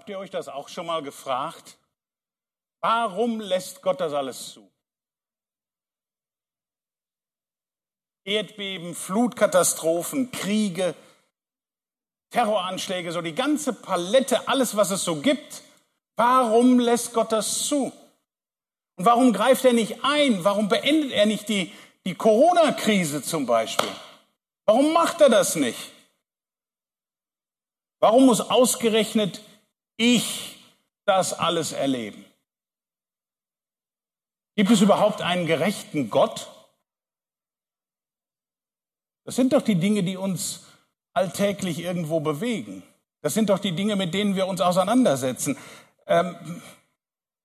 Habt ihr euch das auch schon mal gefragt? Warum lässt Gott das alles zu? Erdbeben, Flutkatastrophen, Kriege, Terroranschläge, so die ganze Palette, alles, was es so gibt. Warum lässt Gott das zu? Und warum greift er nicht ein? Warum beendet er nicht die, die Corona-Krise zum Beispiel? Warum macht er das nicht? Warum muss ausgerechnet ich das alles erleben? Gibt es überhaupt einen gerechten Gott? Das sind doch die Dinge, die uns alltäglich irgendwo bewegen. Das sind doch die Dinge, mit denen wir uns auseinandersetzen. Ähm,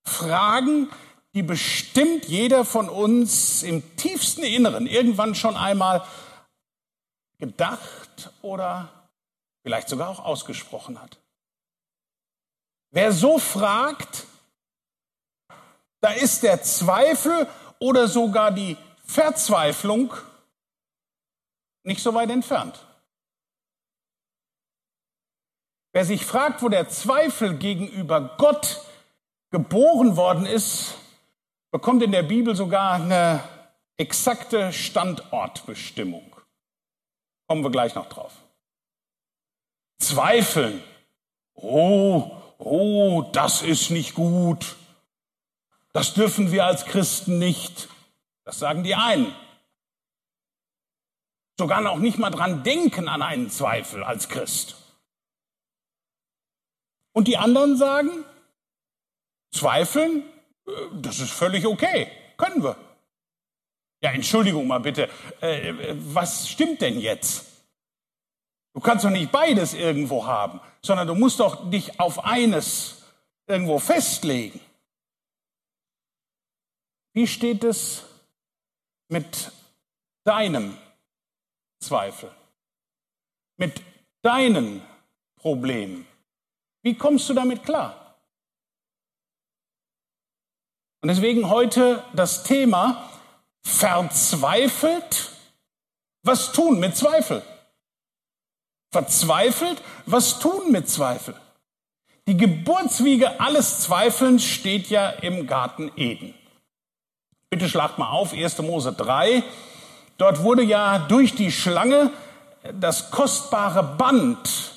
Fragen, die bestimmt jeder von uns im tiefsten Inneren irgendwann schon einmal gedacht oder vielleicht sogar auch ausgesprochen hat. Wer so fragt, da ist der Zweifel oder sogar die Verzweiflung nicht so weit entfernt. Wer sich fragt, wo der Zweifel gegenüber Gott geboren worden ist, bekommt in der Bibel sogar eine exakte Standortbestimmung. Kommen wir gleich noch drauf. Zweifeln. Oh, oh, das ist nicht gut. Das dürfen wir als Christen nicht. Das sagen die einen. Sogar noch nicht mal dran denken an einen Zweifel als Christ. Und die anderen sagen, zweifeln, äh, das ist völlig okay, können wir. Ja, Entschuldigung mal bitte, äh, was stimmt denn jetzt? Du kannst doch nicht beides irgendwo haben, sondern du musst doch dich auf eines irgendwo festlegen. Wie steht es mit deinem Zweifel? Mit deinen Problemen? Wie kommst du damit klar? Und deswegen heute das Thema verzweifelt. Was tun mit Zweifel? Verzweifelt, was tun mit Zweifel? Die Geburtswiege alles Zweifelns steht ja im Garten Eden. Bitte schlagt mal auf, 1. Mose 3. Dort wurde ja durch die Schlange das kostbare Band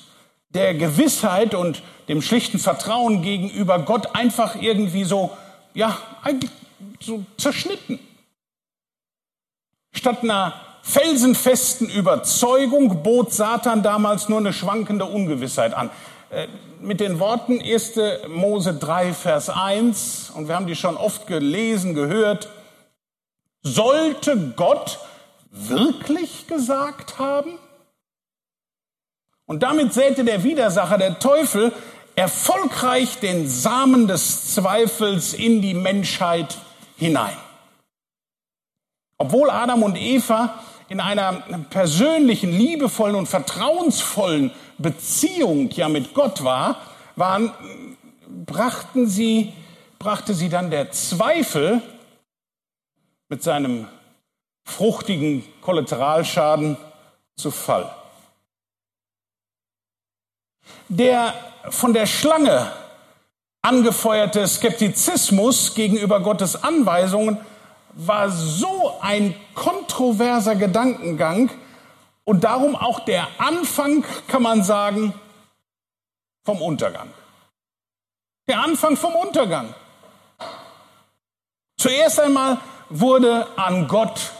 der Gewissheit und dem schlichten Vertrauen gegenüber Gott einfach irgendwie so, ja, eigentlich so zerschnitten. Statt einer felsenfesten Überzeugung bot Satan damals nur eine schwankende Ungewissheit an. Äh, mit den Worten 1. Mose 3, Vers 1, und wir haben die schon oft gelesen, gehört, sollte Gott wirklich gesagt haben? Und damit säte der Widersacher, der Teufel, erfolgreich den Samen des Zweifels in die Menschheit hinein. Obwohl Adam und Eva in einer persönlichen, liebevollen und vertrauensvollen Beziehung ja mit Gott war, waren, brachten sie, brachte sie dann der Zweifel mit seinem fruchtigen Kollateralschaden zu Fall. Der von der Schlange angefeuerte Skeptizismus gegenüber Gottes Anweisungen war so ein kontroverser Gedankengang und darum auch der Anfang, kann man sagen, vom Untergang. Der Anfang vom Untergang. Zuerst einmal wurde an Gott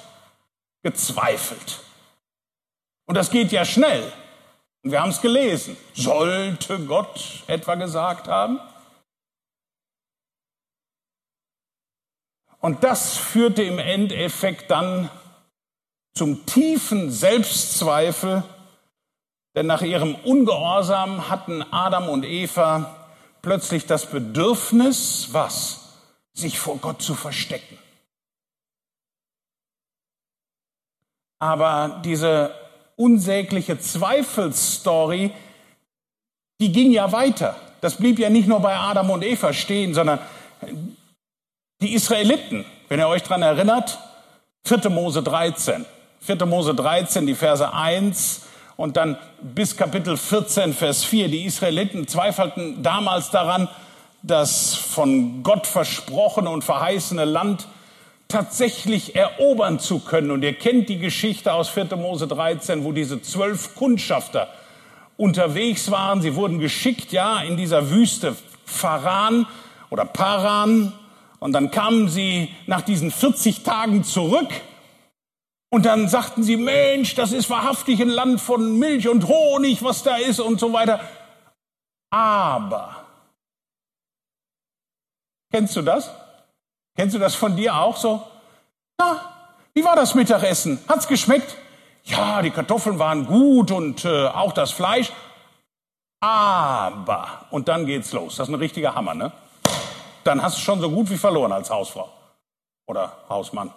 gezweifelt. Und das geht ja schnell. Und wir haben es gelesen. Sollte Gott etwa gesagt haben? Und das führte im Endeffekt dann zum tiefen Selbstzweifel, denn nach ihrem Ungehorsam hatten Adam und Eva plötzlich das Bedürfnis, was? Sich vor Gott zu verstecken. Aber diese unsägliche Zweifelsstory, die ging ja weiter. Das blieb ja nicht nur bei Adam und Eva stehen, sondern die Israeliten, wenn ihr euch dran erinnert, 4. Mose 13. 4. Mose 13, die Verse 1 und dann bis Kapitel 14, Vers 4. Die Israeliten zweifelten damals daran, das von Gott versprochene und verheißene Land tatsächlich erobern zu können. Und ihr kennt die Geschichte aus 4. Mose 13, wo diese zwölf Kundschafter unterwegs waren. Sie wurden geschickt, ja, in dieser Wüste Pharan oder Paran. Und dann kamen sie nach diesen 40 Tagen zurück. Und dann sagten sie, Mensch, das ist wahrhaftig ein Land von Milch und Honig, was da ist und so weiter. Aber, kennst du das? Kennst du das von dir auch so? Na, wie war das Mittagessen? Hat's geschmeckt? Ja, die Kartoffeln waren gut und äh, auch das Fleisch. Aber, und dann geht's los. Das ist ein richtiger Hammer, ne? Dann hast du schon so gut wie verloren als Hausfrau oder Hausmann.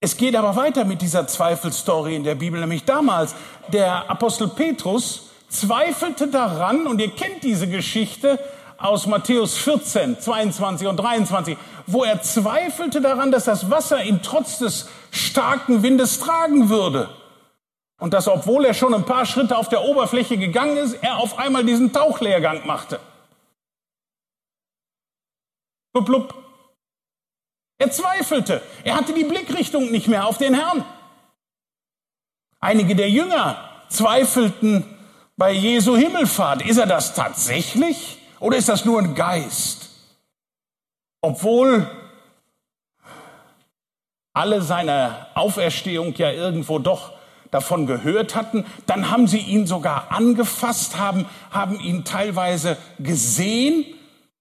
Es geht aber weiter mit dieser Zweifelstory in der Bibel, nämlich damals. Der Apostel Petrus zweifelte daran, und ihr kennt diese Geschichte, aus Matthäus 14, 22 und 23, wo er zweifelte daran, dass das Wasser ihn trotz des starken Windes tragen würde. Und dass, obwohl er schon ein paar Schritte auf der Oberfläche gegangen ist, er auf einmal diesen Tauchlehrgang machte. Blub, blub. Er zweifelte. Er hatte die Blickrichtung nicht mehr auf den Herrn. Einige der Jünger zweifelten bei Jesu Himmelfahrt. Ist er das tatsächlich? Oder ist das nur ein Geist? Obwohl alle seine Auferstehung ja irgendwo doch davon gehört hatten, dann haben sie ihn sogar angefasst, haben, haben ihn teilweise gesehen,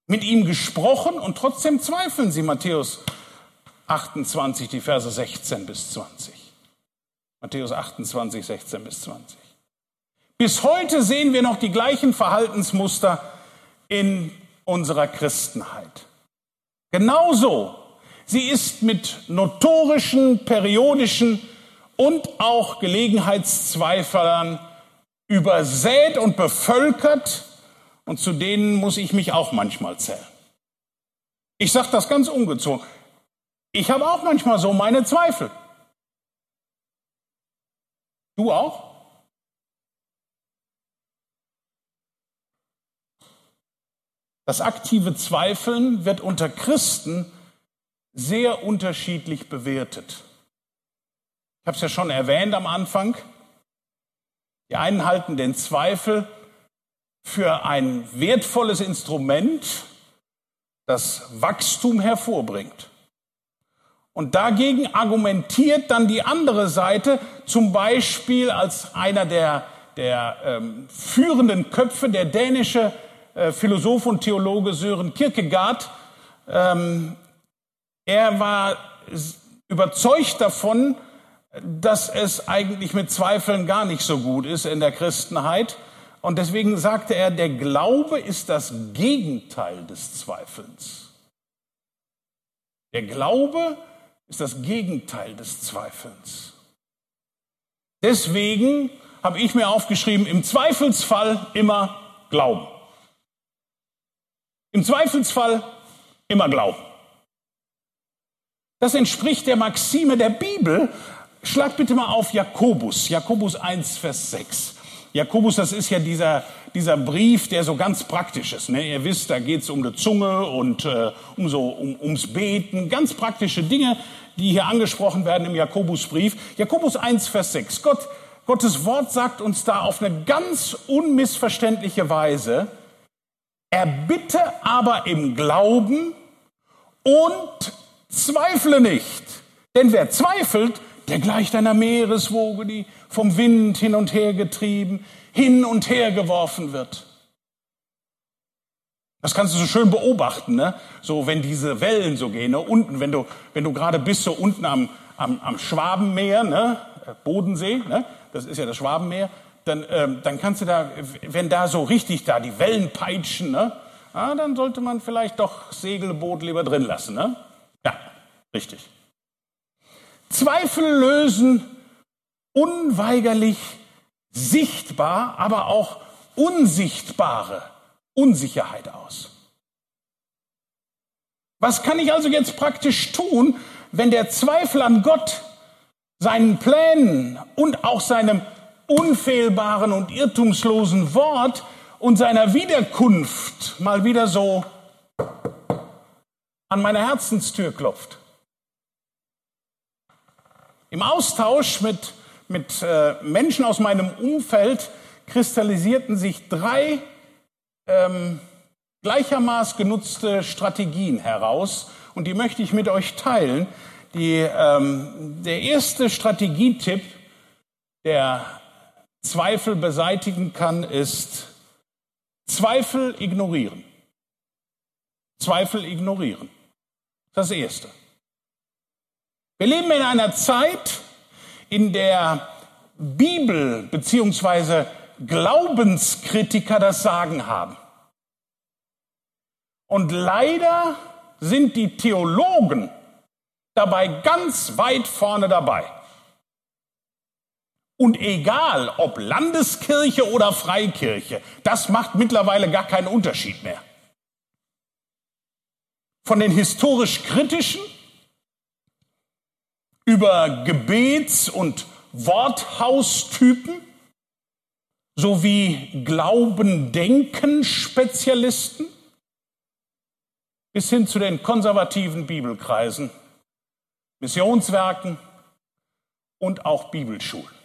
mit ihm gesprochen und trotzdem zweifeln sie. Matthäus 28, die Verse 16 bis 20. Matthäus 28, 16 bis 20. Bis heute sehen wir noch die gleichen Verhaltensmuster in unserer Christenheit. Genauso, sie ist mit notorischen, periodischen und auch Gelegenheitszweiflern übersät und bevölkert und zu denen muss ich mich auch manchmal zählen. Ich sage das ganz ungezogen. Ich habe auch manchmal so meine Zweifel. Du auch? Das aktive Zweifeln wird unter Christen sehr unterschiedlich bewertet. Ich habe es ja schon erwähnt am Anfang. Die einen halten den Zweifel für ein wertvolles Instrument, das Wachstum hervorbringt. Und dagegen argumentiert dann die andere Seite, zum Beispiel als einer der, der ähm, führenden Köpfe, der dänische äh, Philosoph und Theologe Sören Kierkegaard. Ähm, er war überzeugt davon, dass es eigentlich mit Zweifeln gar nicht so gut ist in der Christenheit. Und deswegen sagte er, der Glaube ist das Gegenteil des Zweifelns. Der Glaube ist das Gegenteil des Zweifelns. Deswegen habe ich mir aufgeschrieben, im Zweifelsfall immer glauben. Im Zweifelsfall immer glauben. Das entspricht der Maxime der Bibel. Schlag bitte mal auf Jakobus, Jakobus 1, Vers 6. Jakobus, das ist ja dieser, dieser Brief, der so ganz praktisch ist. Ne? Ihr wisst, da geht es um die Zunge und äh, um so, um, ums Beten, ganz praktische Dinge, die hier angesprochen werden im Jakobusbrief. Jakobus 1, Vers 6. Gott, Gottes Wort sagt uns da auf eine ganz unmissverständliche Weise, Erbitte aber im Glauben und zweifle nicht. Denn wer zweifelt, der gleicht einer Meereswoge, die vom Wind hin und her getrieben, hin und her geworfen wird. Das kannst du so schön beobachten, ne? So, wenn diese Wellen so gehen, ne? Unten, wenn du, wenn du gerade bist, so unten am, am, am Schwabenmeer, ne? Bodensee, ne? Das ist ja das Schwabenmeer dann, ähm, dann kannst du da, wenn da so richtig da die Wellen peitschen, ne, ah, dann sollte man vielleicht doch Segelboot lieber drin lassen. Ne? Ja, richtig. Zweifel lösen unweigerlich sichtbar, aber auch unsichtbare Unsicherheit aus. Was kann ich also jetzt praktisch tun, wenn der Zweifel an Gott seinen Plänen und auch seinem unfehlbaren und irrtumslosen Wort und seiner Wiederkunft mal wieder so an meine Herzenstür klopft. Im Austausch mit, mit äh, Menschen aus meinem Umfeld kristallisierten sich drei ähm, gleichermaßen genutzte Strategien heraus und die möchte ich mit euch teilen. Die, ähm, der erste Strategietipp, der Zweifel beseitigen kann, ist Zweifel ignorieren. Zweifel ignorieren. Das Erste. Wir leben in einer Zeit, in der Bibel bzw. Glaubenskritiker das Sagen haben. Und leider sind die Theologen dabei ganz weit vorne dabei. Und egal ob Landeskirche oder Freikirche, das macht mittlerweile gar keinen Unterschied mehr. Von den historisch kritischen über Gebets- und Worthaustypen sowie Glauben-Denken-Spezialisten bis hin zu den konservativen Bibelkreisen, Missionswerken und auch Bibelschulen.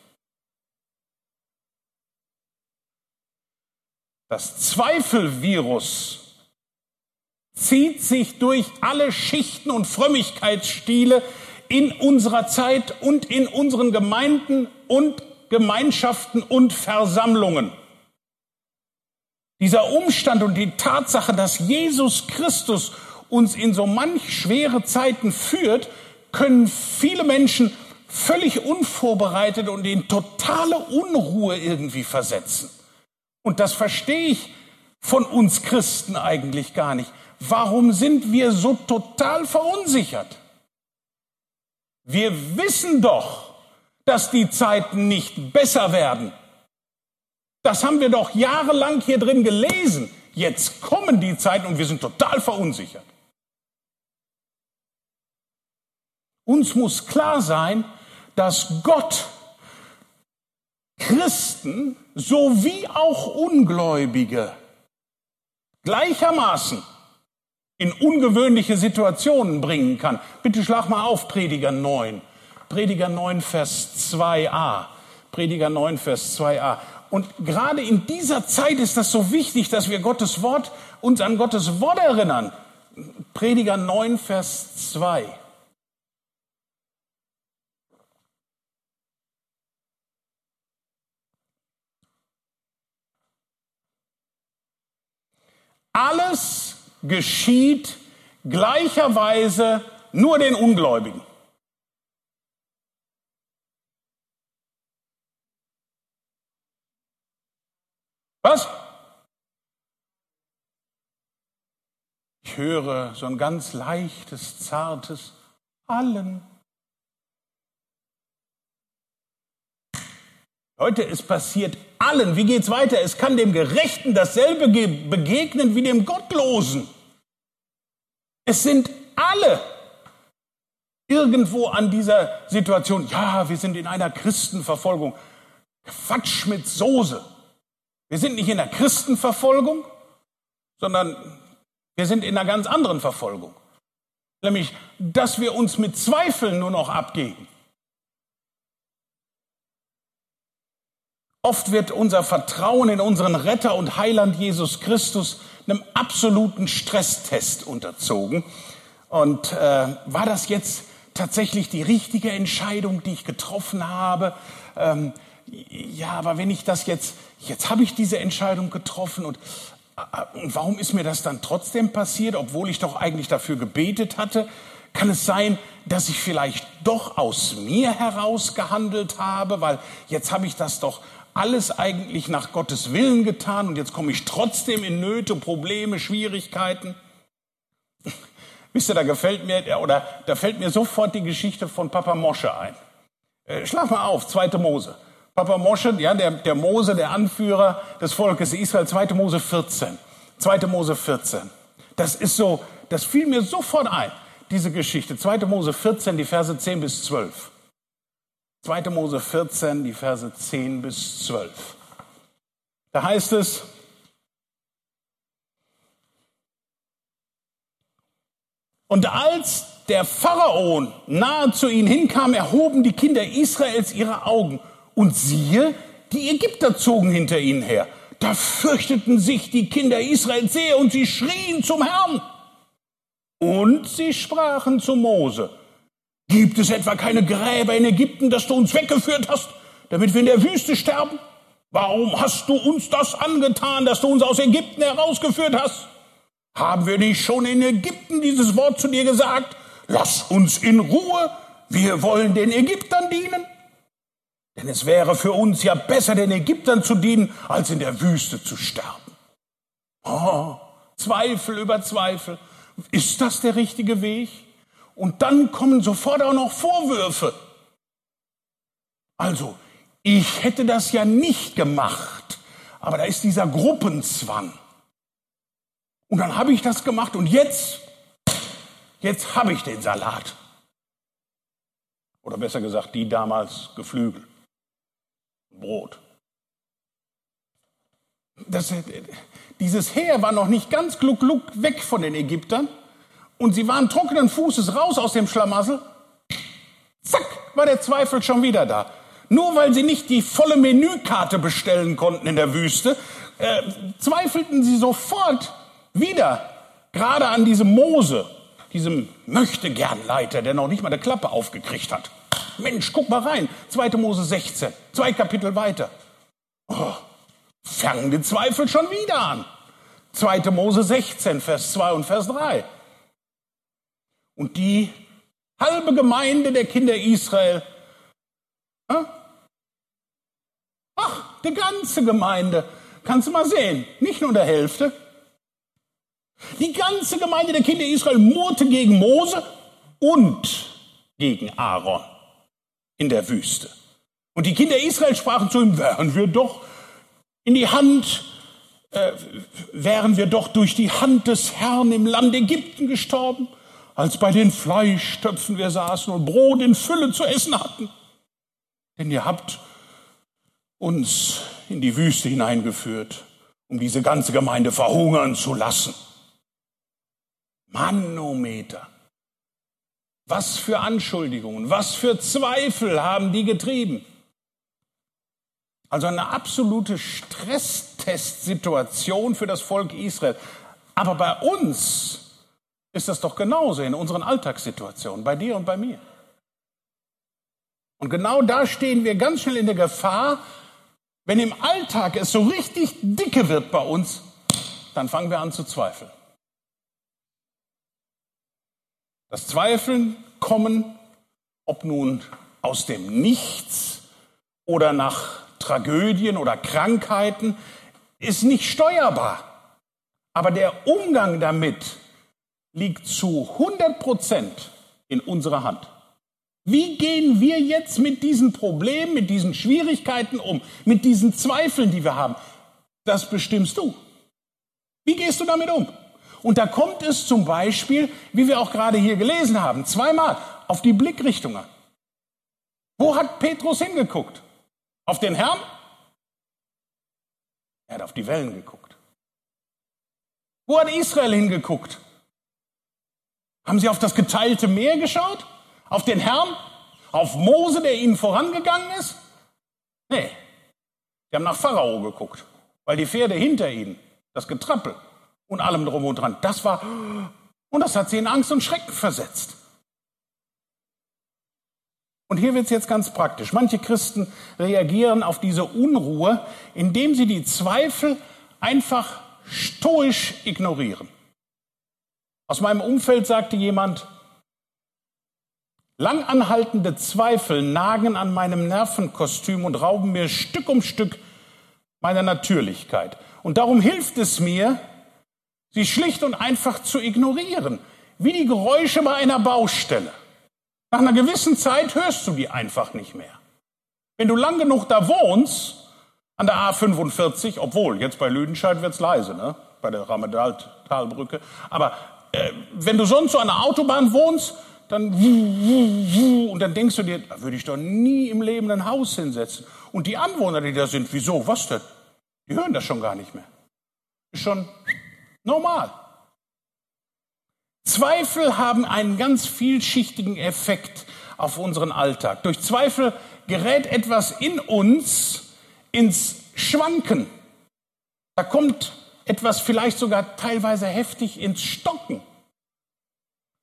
Das Zweifelvirus zieht sich durch alle Schichten und Frömmigkeitsstile in unserer Zeit und in unseren Gemeinden und Gemeinschaften und Versammlungen. Dieser Umstand und die Tatsache, dass Jesus Christus uns in so manch schwere Zeiten führt, können viele Menschen völlig unvorbereitet und in totale Unruhe irgendwie versetzen. Und das verstehe ich von uns Christen eigentlich gar nicht. Warum sind wir so total verunsichert? Wir wissen doch, dass die Zeiten nicht besser werden. Das haben wir doch jahrelang hier drin gelesen. Jetzt kommen die Zeiten und wir sind total verunsichert. Uns muss klar sein, dass Gott Christen sowie auch Ungläubige gleichermaßen in ungewöhnliche Situationen bringen kann. Bitte schlag mal auf, Prediger 9. Prediger 9, Vers 2a. Prediger 9, Vers 2a. Und gerade in dieser Zeit ist das so wichtig, dass wir Gottes Wort, uns an Gottes Wort erinnern. Prediger 9, Vers 2. Alles geschieht gleicherweise nur den Ungläubigen. Was? Ich höre so ein ganz leichtes, zartes Allen. Leute, es passiert allen. Wie geht's weiter? Es kann dem Gerechten dasselbe begegnen wie dem Gottlosen. Es sind alle irgendwo an dieser Situation. Ja, wir sind in einer Christenverfolgung. Quatsch mit Soße. Wir sind nicht in der Christenverfolgung, sondern wir sind in einer ganz anderen Verfolgung. Nämlich, dass wir uns mit Zweifeln nur noch abgeben. Oft wird unser Vertrauen in unseren Retter und Heiland Jesus Christus einem absoluten Stresstest unterzogen. Und äh, war das jetzt tatsächlich die richtige Entscheidung, die ich getroffen habe? Ähm, ja, aber wenn ich das jetzt, jetzt habe ich diese Entscheidung getroffen und, äh, und warum ist mir das dann trotzdem passiert, obwohl ich doch eigentlich dafür gebetet hatte? Kann es sein, dass ich vielleicht doch aus mir heraus gehandelt habe, weil jetzt habe ich das doch alles eigentlich nach Gottes Willen getan und jetzt komme ich trotzdem in Nöte, Probleme, Schwierigkeiten. Wisst ihr, da gefällt mir, oder da fällt mir sofort die Geschichte von Papa Mosche ein. Äh, Schlaf mal auf, zweite Mose. Papa Mosche, ja, der, der Mose, der Anführer des Volkes Israel, zweite Mose 14. Zweite Mose 14. Das ist so, das fiel mir sofort ein, diese Geschichte. Zweite Mose 14, die Verse 10 bis 12. 2. Mose 14, die Verse 10 bis 12. Da heißt es, und als der Pharaon nahe zu ihnen hinkam, erhoben die Kinder Israels ihre Augen. Und siehe, die Ägypter zogen hinter ihnen her. Da fürchteten sich die Kinder Israels sehr und sie schrien zum Herrn. Und sie sprachen zu Mose, gibt es etwa keine Gräber in Ägypten, dass du uns weggeführt hast, damit wir in der Wüste sterben? Warum hast du uns das angetan, dass du uns aus Ägypten herausgeführt hast? Haben wir nicht schon in Ägypten dieses Wort zu dir gesagt? Lass uns in Ruhe, wir wollen den Ägyptern dienen. Denn es wäre für uns ja besser, den Ägyptern zu dienen, als in der Wüste zu sterben. Oh, Zweifel über Zweifel. Ist das der richtige Weg? Und dann kommen sofort auch noch Vorwürfe. Also, ich hätte das ja nicht gemacht, aber da ist dieser Gruppenzwang. Und dann habe ich das gemacht und jetzt, jetzt habe ich den Salat. Oder besser gesagt, die damals Geflügel. Brot. Das, dieses Heer war noch nicht ganz gluck, gluck weg von den Ägyptern und sie waren trockenen Fußes raus aus dem Schlamassel. Zack, war der Zweifel schon wieder da. Nur weil sie nicht die volle Menükarte bestellen konnten in der Wüste, äh, zweifelten sie sofort wieder, gerade an diesem Mose, diesem Möchtegernleiter, der noch nicht mal eine Klappe aufgekriegt hat. Mensch, guck mal rein. 2. Mose 16, zwei Kapitel weiter. Oh, fangen die Zweifel schon wieder an. 2. Mose 16, Vers 2 und Vers 3. Und die halbe Gemeinde der Kinder Israel, ach, die ganze Gemeinde, kannst du mal sehen, nicht nur der Hälfte. Die ganze Gemeinde der Kinder Israel murrte gegen Mose und gegen Aaron in der Wüste. Und die Kinder Israel sprachen zu ihm, wären wir doch in die Hand, äh, wären wir doch durch die Hand des Herrn im Land Ägypten gestorben, als bei den Fleischtöpfen wir saßen und Brot in Fülle zu essen hatten. Denn ihr habt uns in die Wüste hineingeführt, um diese ganze Gemeinde verhungern zu lassen. Manometer. Was für Anschuldigungen, was für Zweifel haben die getrieben? Also eine absolute Stresstestsituation für das Volk Israel. Aber bei uns ist das doch genauso in unseren Alltagssituationen, bei dir und bei mir. Und genau da stehen wir ganz schnell in der Gefahr, wenn im Alltag es so richtig dicke wird bei uns, dann fangen wir an zu zweifeln. Das Zweifeln kommen, ob nun aus dem Nichts oder nach Tragödien oder Krankheiten, ist nicht steuerbar. Aber der Umgang damit liegt zu 100 Prozent in unserer Hand. Wie gehen wir jetzt mit diesen Problemen, mit diesen Schwierigkeiten um, mit diesen Zweifeln, die wir haben? Das bestimmst du. Wie gehst du damit um? Und da kommt es zum Beispiel, wie wir auch gerade hier gelesen haben, zweimal auf die Blickrichtung an. Wo hat Petrus hingeguckt? Auf den Herrn? Er hat auf die Wellen geguckt. Wo hat Israel hingeguckt? Haben sie auf das geteilte Meer geschaut? Auf den Herrn? Auf Mose, der ihnen vorangegangen ist? Nee. Sie haben nach Pharao geguckt, weil die Pferde hinter ihnen, das Getrappel, und allem drum und dran. Das war, und das hat sie in Angst und Schrecken versetzt. Und hier wird es jetzt ganz praktisch. Manche Christen reagieren auf diese Unruhe, indem sie die Zweifel einfach stoisch ignorieren. Aus meinem Umfeld sagte jemand, langanhaltende Zweifel nagen an meinem Nervenkostüm und rauben mir Stück um Stück meiner Natürlichkeit. Und darum hilft es mir, sie schlicht und einfach zu ignorieren, wie die Geräusche bei einer Baustelle. Nach einer gewissen Zeit hörst du die einfach nicht mehr. Wenn du lang genug da wohnst, an der A45, obwohl jetzt bei Lüdenscheid wird's leise, ne? bei der Ramedal-Talbrücke, aber wenn du sonst so an der Autobahn wohnst, dann und dann denkst du dir, da würde ich doch nie im Leben ein Haus hinsetzen. Und die Anwohner, die da sind, wieso, was denn? Die hören das schon gar nicht mehr. Ist schon normal. Zweifel haben einen ganz vielschichtigen Effekt auf unseren Alltag. Durch Zweifel gerät etwas in uns ins Schwanken. Da kommt etwas vielleicht sogar teilweise heftig ins Stocken.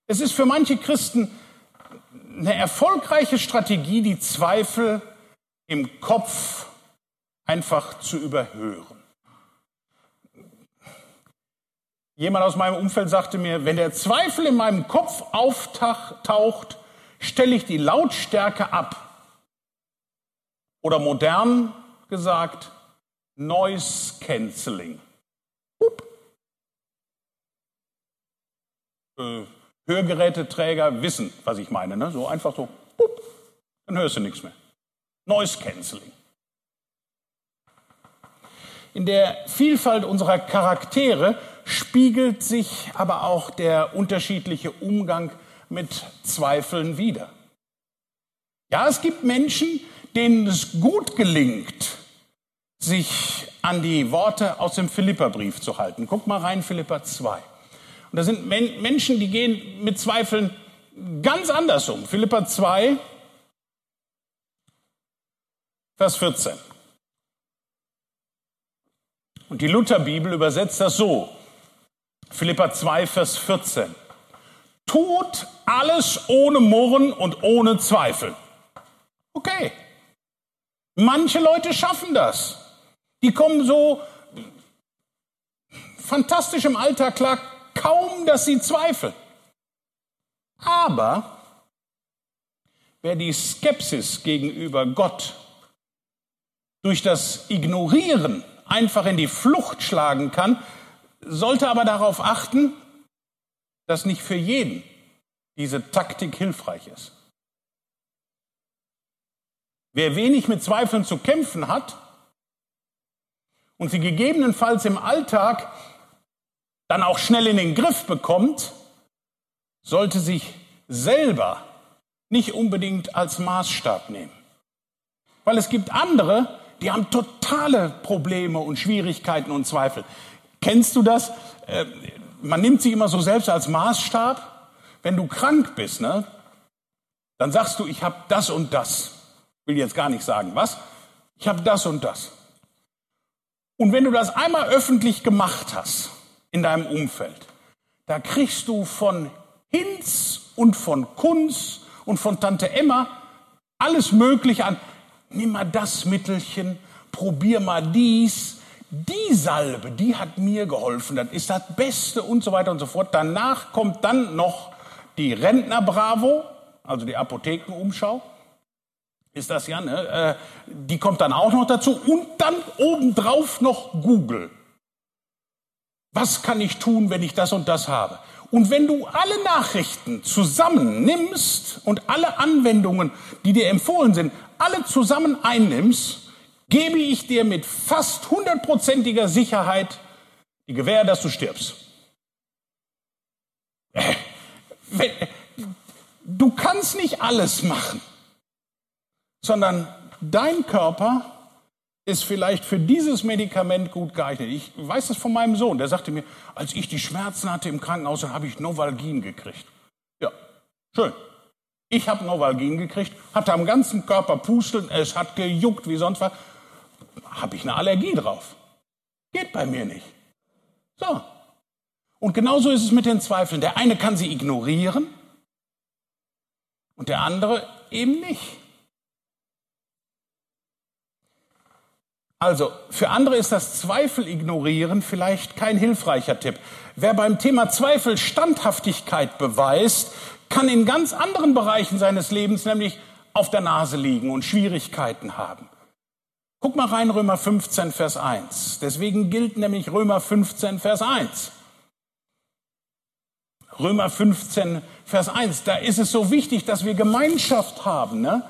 Es ist für manche Christen eine erfolgreiche Strategie, die Zweifel im Kopf einfach zu überhören. Jemand aus meinem Umfeld sagte mir, wenn der Zweifel in meinem Kopf auftaucht, stelle ich die Lautstärke ab. Oder modern gesagt, Noise Cancelling. Äh, Hörgeräteträger wissen, was ich meine. Ne? So einfach so, bup, dann hörst du nichts mehr. Noise Cancelling. In der Vielfalt unserer Charaktere spiegelt sich aber auch der unterschiedliche Umgang mit Zweifeln wider. Ja, es gibt Menschen, denen es gut gelingt, sich an die Worte aus dem Philipperbrief zu halten. Guck mal rein, Philipper 2. Und da sind Menschen, die gehen mit Zweifeln ganz anders um. Philippa 2, Vers 14. Und die Lutherbibel übersetzt das so. Philippa 2, Vers 14. Tut alles ohne Murren und ohne Zweifel. Okay. Manche Leute schaffen das. Die kommen so fantastisch im Alltag klar, kaum, dass sie zweifeln. Aber wer die Skepsis gegenüber Gott durch das Ignorieren einfach in die Flucht schlagen kann, sollte aber darauf achten, dass nicht für jeden diese Taktik hilfreich ist. Wer wenig mit Zweifeln zu kämpfen hat und sie gegebenenfalls im Alltag dann auch schnell in den Griff bekommt, sollte sich selber nicht unbedingt als Maßstab nehmen. Weil es gibt andere, die haben totale Probleme und Schwierigkeiten und Zweifel. Kennst du das? Äh, man nimmt sich immer so selbst als Maßstab. Wenn du krank bist, ne, dann sagst du, ich habe das und das. Will jetzt gar nicht sagen, was? Ich habe das und das. Und wenn du das einmal öffentlich gemacht hast, in deinem Umfeld. Da kriegst du von Hinz und von Kunz und von Tante Emma alles Mögliche an. Nimm mal das Mittelchen, probier mal dies. Die Salbe, die hat mir geholfen, das ist das Beste und so weiter und so fort. Danach kommt dann noch die Rentner Bravo, also die Apothekenumschau. Ist das ja, ne? Äh, die kommt dann auch noch dazu und dann obendrauf noch Google. Was kann ich tun, wenn ich das und das habe? Und wenn du alle Nachrichten zusammennimmst und alle Anwendungen, die dir empfohlen sind, alle zusammen einnimmst, gebe ich dir mit fast hundertprozentiger Sicherheit die Gewähr, dass du stirbst. Äh, du kannst nicht alles machen, sondern dein Körper ist vielleicht für dieses Medikament gut geeignet. Ich weiß das von meinem Sohn, der sagte mir, als ich die Schmerzen hatte im Krankenhaus, dann habe ich Novalgin gekriegt. Ja, schön. Ich habe Novalgin gekriegt, hatte am ganzen Körper Pusteln, es hat gejuckt wie sonst was. Habe ich eine Allergie drauf? Geht bei mir nicht. So. Und genauso ist es mit den Zweifeln. Der eine kann sie ignorieren und der andere eben nicht. Also, für andere ist das Zweifel ignorieren vielleicht kein hilfreicher Tipp. Wer beim Thema Zweifel Standhaftigkeit beweist, kann in ganz anderen Bereichen seines Lebens nämlich auf der Nase liegen und Schwierigkeiten haben. Guck mal rein, Römer 15, Vers 1. Deswegen gilt nämlich Römer 15, Vers 1. Römer 15, Vers 1. Da ist es so wichtig, dass wir Gemeinschaft haben. Ne?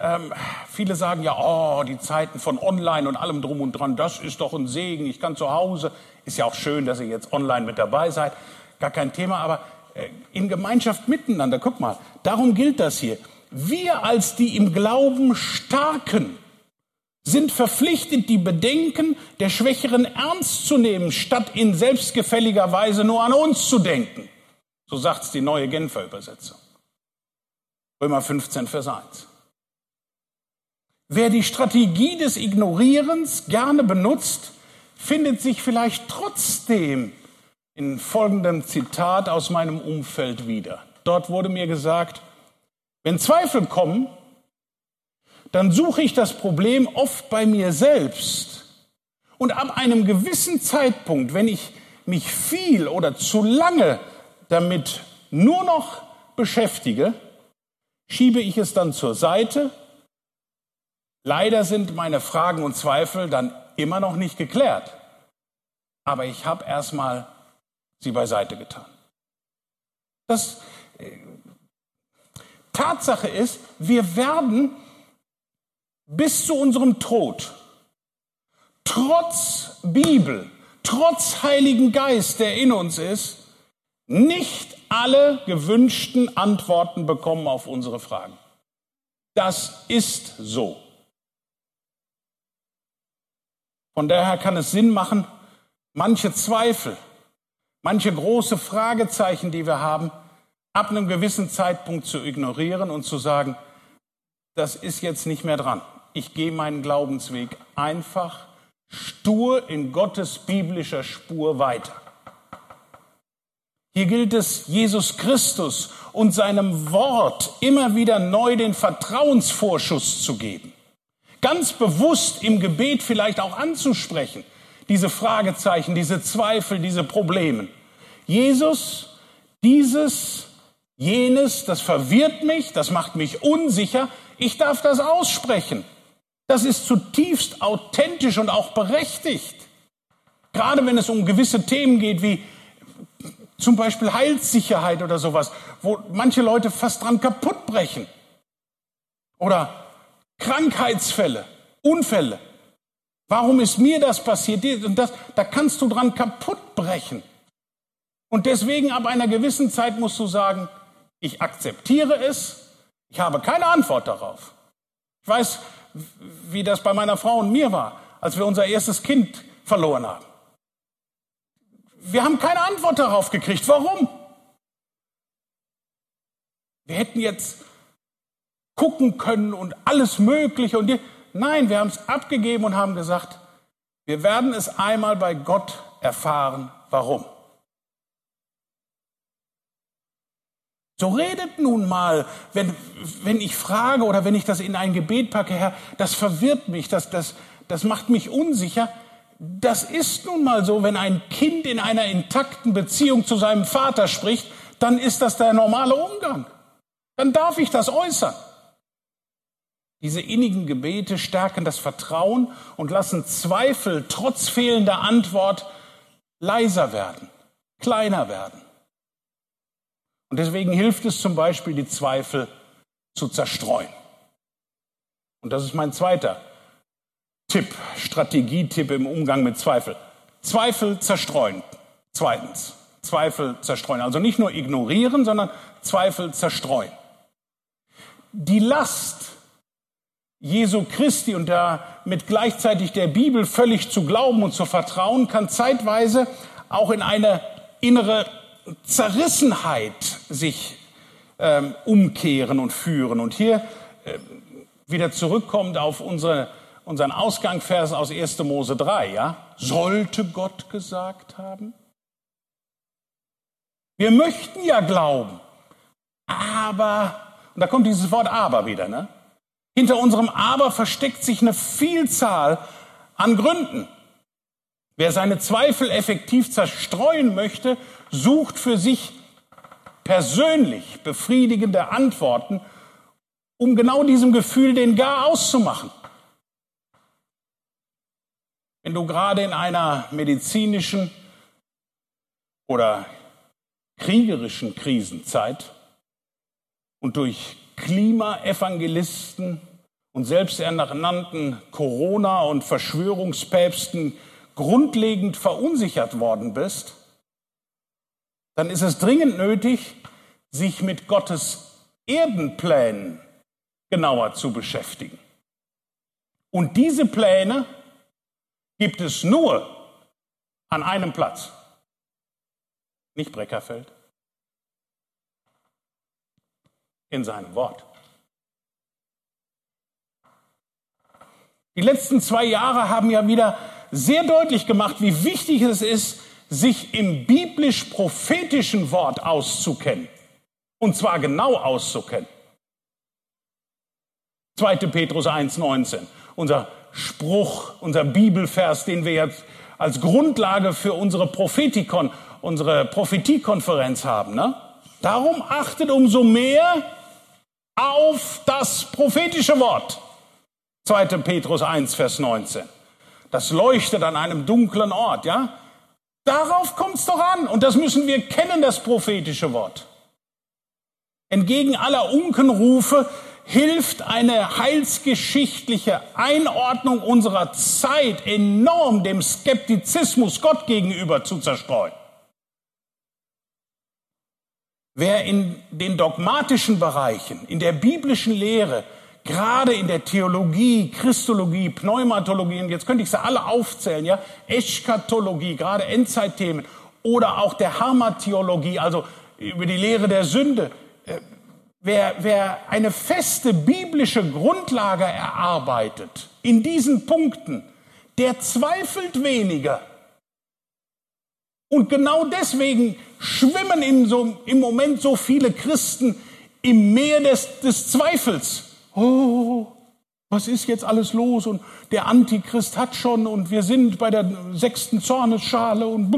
Ähm, viele sagen ja, oh, die Zeiten von Online und allem drum und dran, das ist doch ein Segen. Ich kann zu Hause, ist ja auch schön, dass ihr jetzt online mit dabei seid, gar kein Thema. Aber äh, in Gemeinschaft miteinander. Guck mal, darum gilt das hier. Wir als die im Glauben Starken sind verpflichtet, die Bedenken der Schwächeren ernst zu nehmen, statt in selbstgefälliger Weise nur an uns zu denken. So sagt es die neue Genfer Übersetzung. Römer 15, Vers 1. Wer die Strategie des Ignorierens gerne benutzt, findet sich vielleicht trotzdem in folgendem Zitat aus meinem Umfeld wieder. Dort wurde mir gesagt, wenn Zweifel kommen, dann suche ich das Problem oft bei mir selbst. Und ab einem gewissen Zeitpunkt, wenn ich mich viel oder zu lange damit nur noch beschäftige, schiebe ich es dann zur Seite. Leider sind meine Fragen und Zweifel dann immer noch nicht geklärt. Aber ich habe erstmal sie beiseite getan. Das äh, Tatsache ist, wir werden bis zu unserem Tod, trotz Bibel, trotz Heiligen Geist, der in uns ist, nicht alle gewünschten Antworten bekommen auf unsere Fragen. Das ist so. Von daher kann es Sinn machen, manche Zweifel, manche große Fragezeichen, die wir haben, ab einem gewissen Zeitpunkt zu ignorieren und zu sagen, das ist jetzt nicht mehr dran. Ich gehe meinen Glaubensweg einfach stur in Gottes biblischer Spur weiter. Hier gilt es, Jesus Christus und seinem Wort immer wieder neu den Vertrauensvorschuss zu geben. Ganz bewusst im Gebet vielleicht auch anzusprechen, diese Fragezeichen, diese Zweifel, diese Probleme. Jesus, dieses Jenes, das verwirrt mich, das macht mich unsicher. Ich darf das aussprechen. Das ist zutiefst authentisch und auch berechtigt. Gerade wenn es um gewisse Themen geht, wie zum Beispiel Heilssicherheit oder sowas, wo manche Leute fast dran kaputt brechen. Oder Krankheitsfälle, Unfälle. Warum ist mir das passiert? Und das, da kannst du dran kaputt brechen. Und deswegen ab einer gewissen Zeit musst du sagen, ich akzeptiere es, ich habe keine Antwort darauf. Ich weiß, wie das bei meiner Frau und mir war, als wir unser erstes Kind verloren haben. Wir haben keine Antwort darauf gekriegt. Warum? Wir hätten jetzt gucken können und alles Mögliche und die, nein, wir haben es abgegeben und haben gesagt, wir werden es einmal bei Gott erfahren. Warum? So redet nun mal, wenn, wenn ich frage oder wenn ich das in ein Gebet packe, Herr, das verwirrt mich, das, das, das macht mich unsicher. Das ist nun mal so, wenn ein Kind in einer intakten Beziehung zu seinem Vater spricht, dann ist das der normale Umgang. Dann darf ich das äußern. Diese innigen Gebete stärken das Vertrauen und lassen Zweifel trotz fehlender Antwort leiser werden, kleiner werden. Und deswegen hilft es zum Beispiel, die Zweifel zu zerstreuen. Und das ist mein zweiter Tipp, Strategietipp im Umgang mit Zweifel. Zweifel zerstreuen. Zweitens, Zweifel zerstreuen. Also nicht nur ignorieren, sondern Zweifel zerstreuen. Die Last Jesu Christi und damit gleichzeitig der Bibel völlig zu glauben und zu vertrauen, kann zeitweise auch in eine innere Zerrissenheit sich ähm, umkehren und führen. Und hier äh, wieder zurückkommt auf unsere, unseren Ausgangvers aus 1. Mose 3, ja? Sollte Gott gesagt haben? Wir möchten ja glauben, aber, und da kommt dieses Wort aber wieder, ne? Hinter unserem aber versteckt sich eine Vielzahl an Gründen. Wer seine Zweifel effektiv zerstreuen möchte, sucht für sich persönlich befriedigende Antworten, um genau diesem Gefühl den Gar auszumachen. Wenn du gerade in einer medizinischen oder kriegerischen Krisenzeit und durch Klimaevangelisten und selbsternannten Corona- und Verschwörungspäpsten, grundlegend verunsichert worden bist, dann ist es dringend nötig, sich mit Gottes Erdenplänen genauer zu beschäftigen. Und diese Pläne gibt es nur an einem Platz, nicht Breckerfeld, in seinem Wort. Die letzten zwei Jahre haben ja wieder sehr deutlich gemacht, wie wichtig es ist, sich im biblisch-prophetischen Wort auszukennen. Und zwar genau auszukennen. 2. Petrus 1,19, unser Spruch, unser Bibelvers, den wir jetzt als Grundlage für unsere Prophetikon, unsere Prophetiekonferenz haben. Ne? Darum achtet umso mehr auf das prophetische Wort. 2. Petrus 1, Vers 19. Das leuchtet an einem dunklen Ort, ja? Darauf kommt es doch an. Und das müssen wir kennen, das prophetische Wort. Entgegen aller Unkenrufe hilft eine heilsgeschichtliche Einordnung unserer Zeit enorm dem Skeptizismus Gott gegenüber zu zerstreuen. Wer in den dogmatischen Bereichen, in der biblischen Lehre, gerade in der Theologie, Christologie, Pneumatologie, und jetzt könnte ich sie alle aufzählen, ja, Eschatologie, gerade Endzeitthemen, oder auch der Harmatheologie, also über die Lehre der Sünde, äh, Wer, wer eine feste biblische Grundlage erarbeitet in diesen Punkten, der zweifelt weniger. Und genau deswegen schwimmen im, so, im Moment so viele Christen im Meer des, des Zweifels. Oh, was ist jetzt alles los? Und der Antichrist hat schon und wir sind bei der sechsten Zornesschale und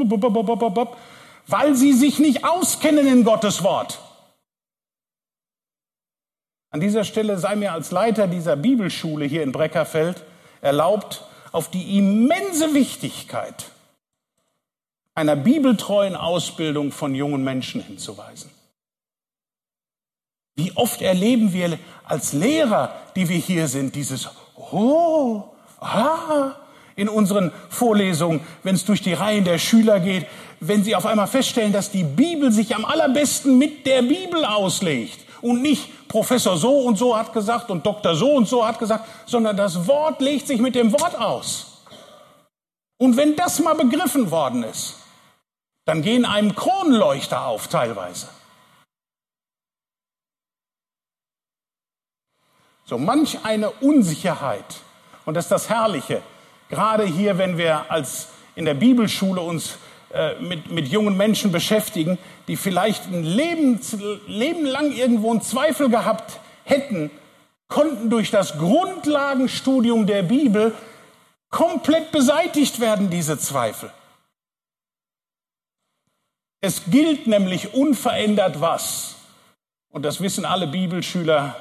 weil sie sich nicht auskennen in Gottes Wort. An dieser Stelle sei mir als Leiter dieser Bibelschule hier in Breckerfeld erlaubt, auf die immense Wichtigkeit einer bibeltreuen Ausbildung von jungen Menschen hinzuweisen. Wie oft erleben wir als Lehrer, die wir hier sind, dieses Oh, ah, in unseren Vorlesungen, wenn es durch die Reihen der Schüler geht, wenn sie auf einmal feststellen, dass die Bibel sich am allerbesten mit der Bibel auslegt und nicht Professor so und so hat gesagt und Doktor so und so hat gesagt, sondern das Wort legt sich mit dem Wort aus. Und wenn das mal begriffen worden ist, dann gehen einem Kronleuchter auf teilweise. So manch eine Unsicherheit. Und das ist das Herrliche. Gerade hier, wenn wir als in der Bibelschule uns äh, mit, mit jungen Menschen beschäftigen, die vielleicht ein Leben, Leben lang irgendwo einen Zweifel gehabt hätten, konnten durch das Grundlagenstudium der Bibel komplett beseitigt werden, diese Zweifel. Es gilt nämlich unverändert was. Und das wissen alle Bibelschüler.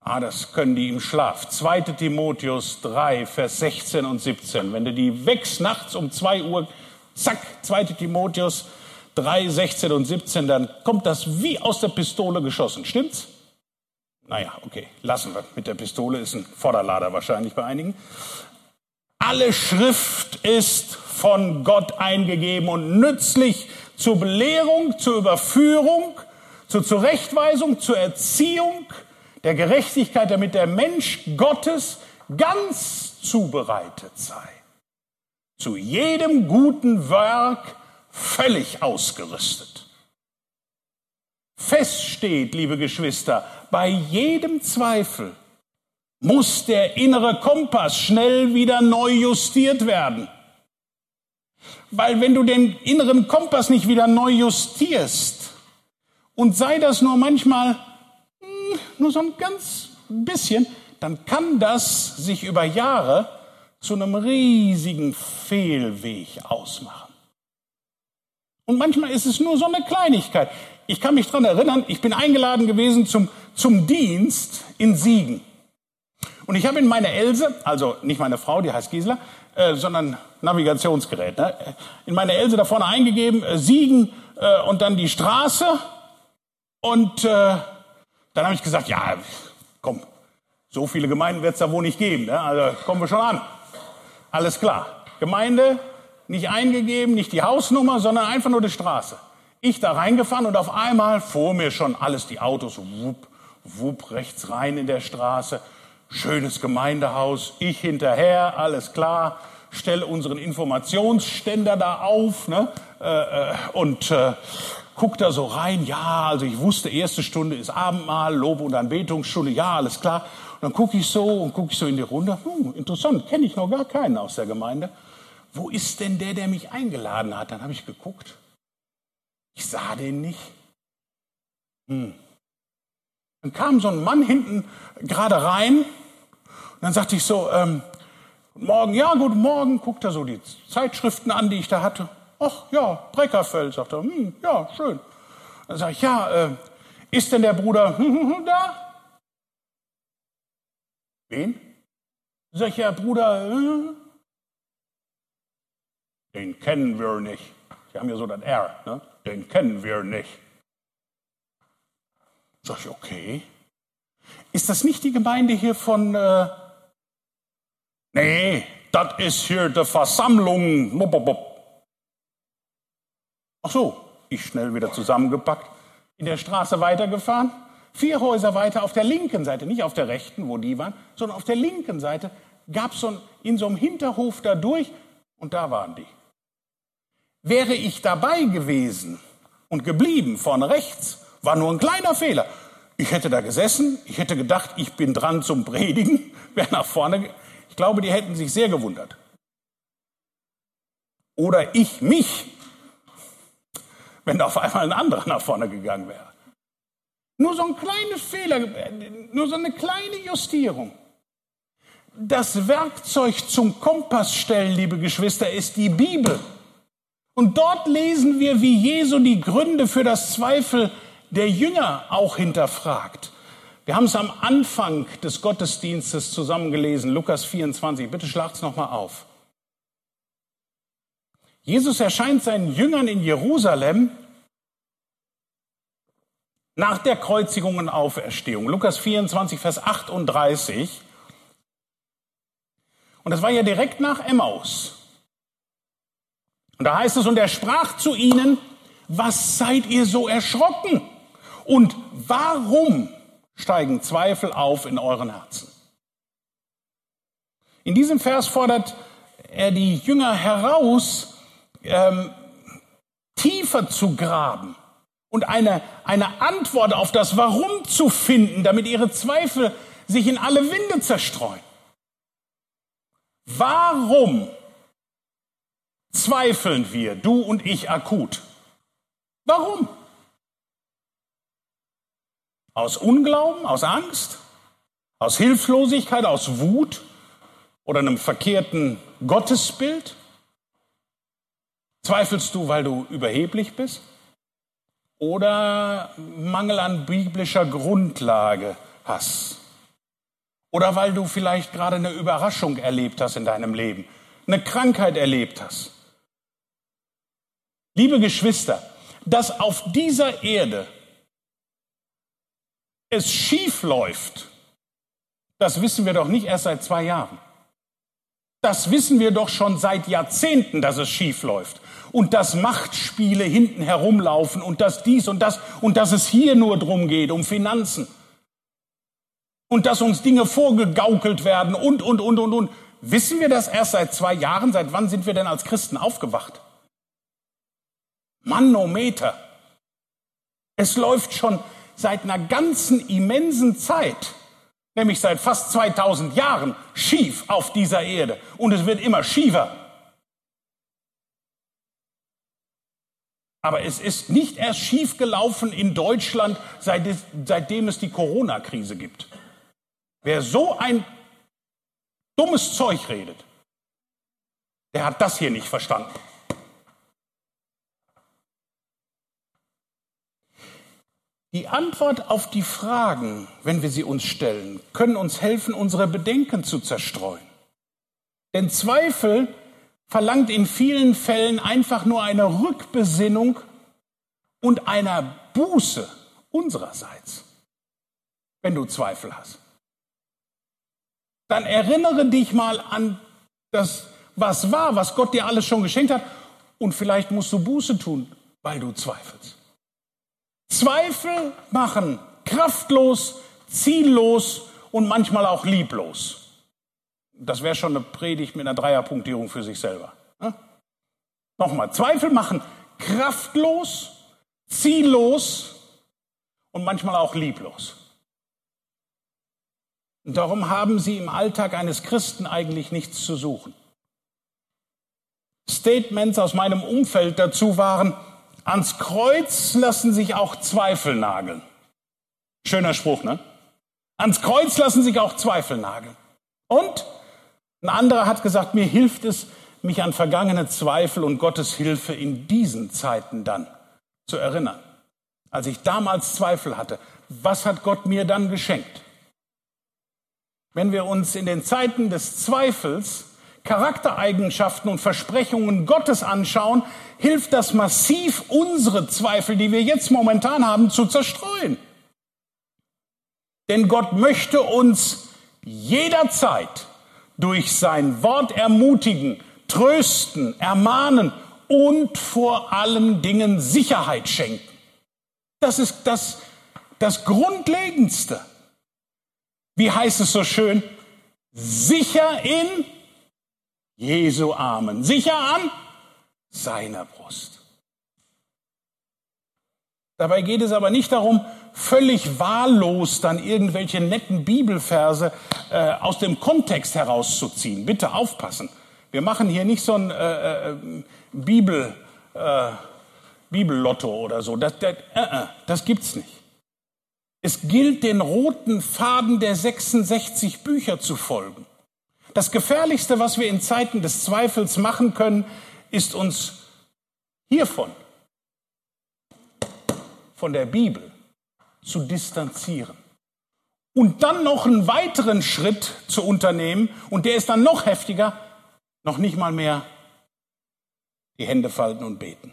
Ah, das können die im Schlaf. 2. Timotheus 3, Vers 16 und 17. Wenn du die wächst nachts um 2 Uhr Zack, 2. Timotheus 3, 16 und 17, dann kommt das wie aus der Pistole geschossen. Stimmt's? Naja, okay, lassen wir. Mit der Pistole ist ein Vorderlader wahrscheinlich bei einigen. Alle Schrift ist von Gott eingegeben und nützlich zur Belehrung, zur Überführung, zur Zurechtweisung, zur Erziehung der Gerechtigkeit, damit der Mensch Gottes ganz zubereitet sei zu jedem guten Werk völlig ausgerüstet. Fest steht, liebe Geschwister, bei jedem Zweifel muss der innere Kompass schnell wieder neu justiert werden. Weil wenn du den inneren Kompass nicht wieder neu justierst, und sei das nur manchmal hm, nur so ein ganz bisschen, dann kann das sich über Jahre zu einem riesigen Fehlweg ausmachen. Und manchmal ist es nur so eine Kleinigkeit. Ich kann mich daran erinnern, ich bin eingeladen gewesen zum, zum Dienst in Siegen. Und ich habe in meine Else, also nicht meine Frau, die heißt Gisela, äh, sondern Navigationsgerät, ne? in meine Else da vorne eingegeben, äh, Siegen äh, und dann die Straße. Und äh, dann habe ich gesagt, ja, komm, so viele Gemeinden wird es da wohl nicht geben. Ne? Also kommen wir schon an. Alles klar. Gemeinde nicht eingegeben, nicht die Hausnummer, sondern einfach nur die Straße. Ich da reingefahren und auf einmal vor mir schon alles, die Autos, wupp, wupp, rechts rein in der Straße. Schönes Gemeindehaus, ich hinterher, alles klar, stelle unseren Informationsständer da auf ne, äh, äh, und äh, guck da so rein. Ja, also ich wusste, erste Stunde ist Abendmahl, Lob- und Anbetungsstunde, ja, alles klar. Und dann gucke ich so und gucke ich so in die Runde. Hm, interessant, kenne ich noch gar keinen aus der Gemeinde. Wo ist denn der, der mich eingeladen hat? Dann habe ich geguckt. Ich sah den nicht. Hm. Dann kam so ein Mann hinten gerade rein. Dann sagte ich so, ähm, Guten Morgen, ja, guten Morgen. Guckt er so die Zeitschriften an, die ich da hatte. Ach ja, Breckerfeld, sagt er. Hm, ja, schön. Dann sage ich, ja, äh, ist denn der Bruder da? Wen? Sag ich, ja, Bruder, äh, den kennen wir nicht. Sie haben ja so das R, ne? Den kennen wir nicht. Sag ich, okay. Ist das nicht die Gemeinde hier von, äh, nee, das ist hier die Versammlung. Ach so, ich schnell wieder zusammengepackt, in der Straße weitergefahren, vier Häuser weiter auf der linken Seite, nicht auf der rechten, wo die waren, sondern auf der linken Seite gab es so in so einem Hinterhof da durch und da waren die. Wäre ich dabei gewesen und geblieben vorne rechts, war nur ein kleiner Fehler. Ich hätte da gesessen, ich hätte gedacht, ich bin dran zum Predigen, wäre nach vorne. Ich glaube, die hätten sich sehr gewundert. Oder ich mich, wenn da auf einmal ein anderer nach vorne gegangen wäre. Nur so ein kleiner Fehler, nur so eine kleine Justierung. Das Werkzeug zum Kompassstellen, liebe Geschwister, ist die Bibel. Und dort lesen wir, wie Jesu die Gründe für das Zweifel der Jünger auch hinterfragt. Wir haben es am Anfang des Gottesdienstes zusammengelesen, Lukas 24. Bitte schlagt's nochmal auf. Jesus erscheint seinen Jüngern in Jerusalem nach der Kreuzigung und Auferstehung. Lukas 24, Vers 38. Und das war ja direkt nach Emmaus. Und da heißt es, und er sprach zu ihnen, was seid ihr so erschrocken? Und warum steigen Zweifel auf in euren Herzen? In diesem Vers fordert er die Jünger heraus, ähm, tiefer zu graben und eine, eine Antwort auf das Warum zu finden, damit ihre Zweifel sich in alle Winde zerstreuen. Warum zweifeln wir, du und ich, akut. Warum? Aus Unglauben, aus Angst, aus Hilflosigkeit, aus Wut oder einem verkehrten Gottesbild? Zweifelst du, weil du überheblich bist? Oder Mangel an biblischer Grundlage hast? Oder weil du vielleicht gerade eine Überraschung erlebt hast in deinem Leben, eine Krankheit erlebt hast? Liebe Geschwister, dass auf dieser Erde es schief läuft, das wissen wir doch nicht erst seit zwei Jahren. Das wissen wir doch schon seit Jahrzehnten, dass es schief läuft. Und dass Machtspiele hinten herumlaufen und dass dies und das und dass es hier nur drum geht, um Finanzen. Und dass uns Dinge vorgegaukelt werden und, und, und, und, und. Wissen wir das erst seit zwei Jahren? Seit wann sind wir denn als Christen aufgewacht? Manometer. Es läuft schon seit einer ganzen immensen Zeit, nämlich seit fast 2000 Jahren, schief auf dieser Erde. Und es wird immer schiefer. Aber es ist nicht erst schief gelaufen in Deutschland, seit es, seitdem es die Corona-Krise gibt. Wer so ein dummes Zeug redet, der hat das hier nicht verstanden. Die Antwort auf die Fragen, wenn wir sie uns stellen, können uns helfen, unsere Bedenken zu zerstreuen. Denn Zweifel verlangt in vielen Fällen einfach nur eine Rückbesinnung und einer Buße unsererseits, wenn du Zweifel hast. Dann erinnere dich mal an das, was war, was Gott dir alles schon geschenkt hat und vielleicht musst du Buße tun weil du zweifelst. Zweifel machen kraftlos, ziellos und manchmal auch lieblos. Das wäre schon eine Predigt mit einer Dreierpunktierung für sich selber. Ne? Nochmal, Zweifel machen kraftlos, ziellos und manchmal auch lieblos. Und darum haben sie im Alltag eines Christen eigentlich nichts zu suchen. Statements aus meinem Umfeld dazu waren, ans Kreuz lassen sich auch Zweifel nageln. Schöner Spruch, ne? Ans Kreuz lassen sich auch Zweifel nageln. Und ein anderer hat gesagt, mir hilft es, mich an vergangene Zweifel und Gottes Hilfe in diesen Zeiten dann zu erinnern. Als ich damals Zweifel hatte, was hat Gott mir dann geschenkt? Wenn wir uns in den Zeiten des Zweifels Charaktereigenschaften und Versprechungen Gottes anschauen, hilft das massiv, unsere Zweifel, die wir jetzt momentan haben, zu zerstreuen. Denn Gott möchte uns jederzeit durch sein Wort ermutigen, trösten, ermahnen und vor allen Dingen Sicherheit schenken. Das ist das, das Grundlegendste. Wie heißt es so schön? Sicher in Jesu Armen. Sicher an seiner Brust. Dabei geht es aber nicht darum, völlig wahllos dann irgendwelche netten Bibelverse äh, aus dem Kontext herauszuziehen. Bitte aufpassen. Wir machen hier nicht so ein äh, äh, Bibel, äh, Bibellotto oder so. Das, das, äh, äh, das gibt's nicht. Es gilt, den roten Faden der 66 Bücher zu folgen. Das Gefährlichste, was wir in Zeiten des Zweifels machen können, ist uns hiervon, von der Bibel, zu distanzieren. Und dann noch einen weiteren Schritt zu unternehmen, und der ist dann noch heftiger, noch nicht mal mehr die Hände falten und beten.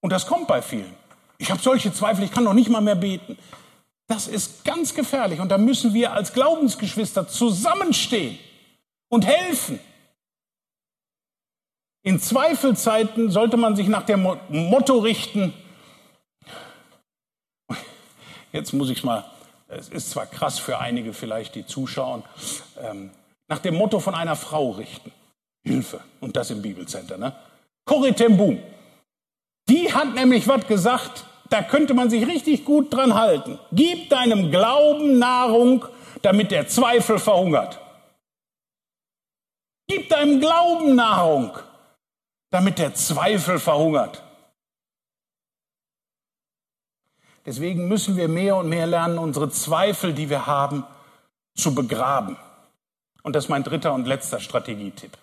Und das kommt bei vielen. Ich habe solche Zweifel, ich kann noch nicht mal mehr beten. Das ist ganz gefährlich und da müssen wir als Glaubensgeschwister zusammenstehen und helfen. In Zweifelzeiten sollte man sich nach dem Motto richten, jetzt muss ich mal, es ist zwar krass für einige vielleicht, die zuschauen, ähm, nach dem Motto von einer Frau richten. Hilfe. Und das im Bibelcenter. Ne? Corrie ten Boom. Die hat nämlich was gesagt, da könnte man sich richtig gut dran halten. Gib deinem Glauben Nahrung, damit der Zweifel verhungert. Gib deinem Glauben Nahrung, damit der Zweifel verhungert. Deswegen müssen wir mehr und mehr lernen, unsere Zweifel, die wir haben, zu begraben. Und das ist mein dritter und letzter Strategietipp.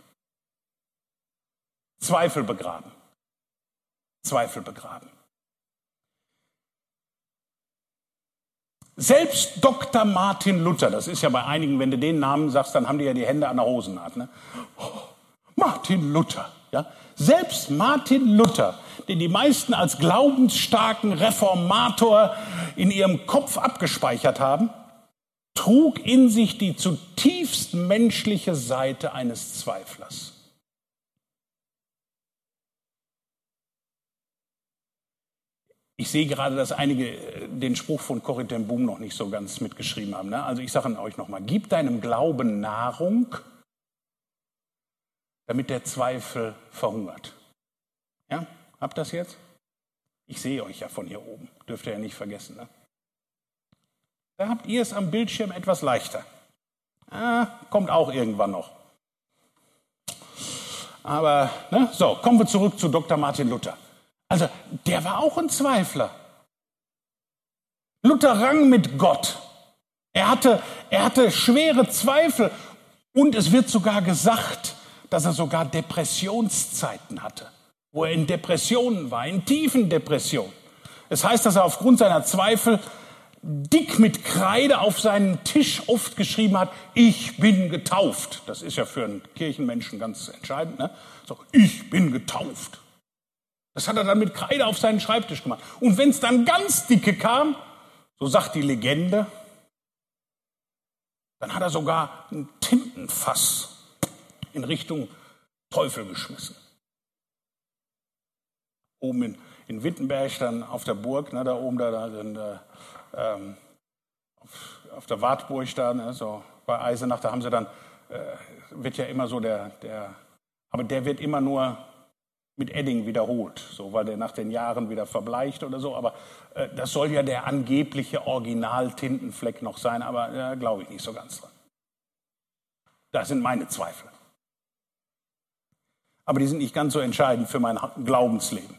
Zweifel begraben. Zweifel begraben. Selbst Dr. Martin Luther, das ist ja bei einigen, wenn du den Namen sagst, dann haben die ja die Hände an der Hosennaht. Ne? Oh, Martin Luther, ja. Selbst Martin Luther, den die meisten als glaubensstarken Reformator in ihrem Kopf abgespeichert haben, trug in sich die zutiefst menschliche Seite eines Zweiflers. Ich sehe gerade, dass einige äh, den Spruch von Corrie ten Boom noch nicht so ganz mitgeschrieben haben. Ne? Also ich sage euch nochmal, gib deinem Glauben Nahrung, damit der Zweifel verhungert. Ja, habt das jetzt? Ich sehe euch ja von hier oben, dürft ihr ja nicht vergessen. Ne? Da habt ihr es am Bildschirm etwas leichter. Ah, kommt auch irgendwann noch. Aber, ne, so, kommen wir zurück zu Dr. Martin Luther. Also, der war auch ein Zweifler. Luther rang mit Gott. Er hatte, er hatte schwere Zweifel und es wird sogar gesagt, dass er sogar Depressionszeiten hatte, wo er in Depressionen war, in tiefen Depressionen. Es heißt, dass er aufgrund seiner Zweifel dick mit Kreide auf seinen Tisch oft geschrieben hat, ich bin getauft. Das ist ja für einen Kirchenmenschen ganz entscheidend. Ne? So, ich bin getauft. Das hat er dann mit Kreide auf seinen Schreibtisch gemacht. Und wenn es dann ganz dicke kam, so sagt die Legende, dann hat er sogar ein Tintenfass in Richtung Teufel geschmissen. oben in, in Wittenberg, dann auf der Burg, ne, da oben, da, da, da ähm, auf, auf, der Wartburg da, ne, so bei Eisenach, da haben sie dann, äh, wird ja immer so der, der, aber der wird immer nur mit Edding wiederholt, so weil der nach den Jahren wieder verbleicht oder so. Aber äh, das soll ja der angebliche Original-Tintenfleck noch sein, aber da äh, glaube ich nicht so ganz dran. Das sind meine Zweifel. Aber die sind nicht ganz so entscheidend für mein Glaubensleben.